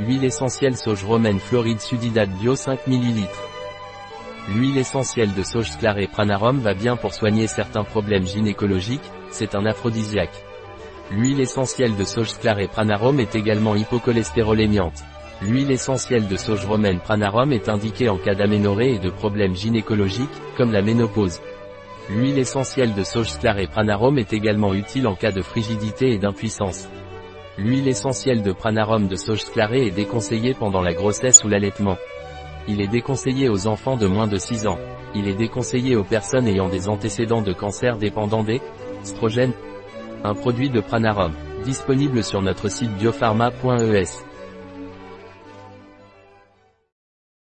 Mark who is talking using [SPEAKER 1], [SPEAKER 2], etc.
[SPEAKER 1] Huile essentielle sauge romaine Floride sudidate bio 5 ml. L'huile essentielle de sauge sclarée pranarum va bien pour soigner certains problèmes gynécologiques, c'est un aphrodisiaque. L'huile essentielle de sauge sclarée pranarum est également hypocholestérolémiante. L'huile essentielle de sauge romaine pranarum est indiquée en cas d'aménorrhée et de problèmes gynécologiques, comme la ménopause. L'huile essentielle de sauge sclarée pranarum est également utile en cas de frigidité et d'impuissance. L'huile essentielle de pranarum de sauge sclarée est déconseillée pendant la grossesse ou l'allaitement. Il est déconseillé aux enfants de moins de 6 ans. Il est déconseillé aux personnes ayant des antécédents de cancer dépendant des strogènes. Un produit de pranarum, disponible sur notre site biopharma.es.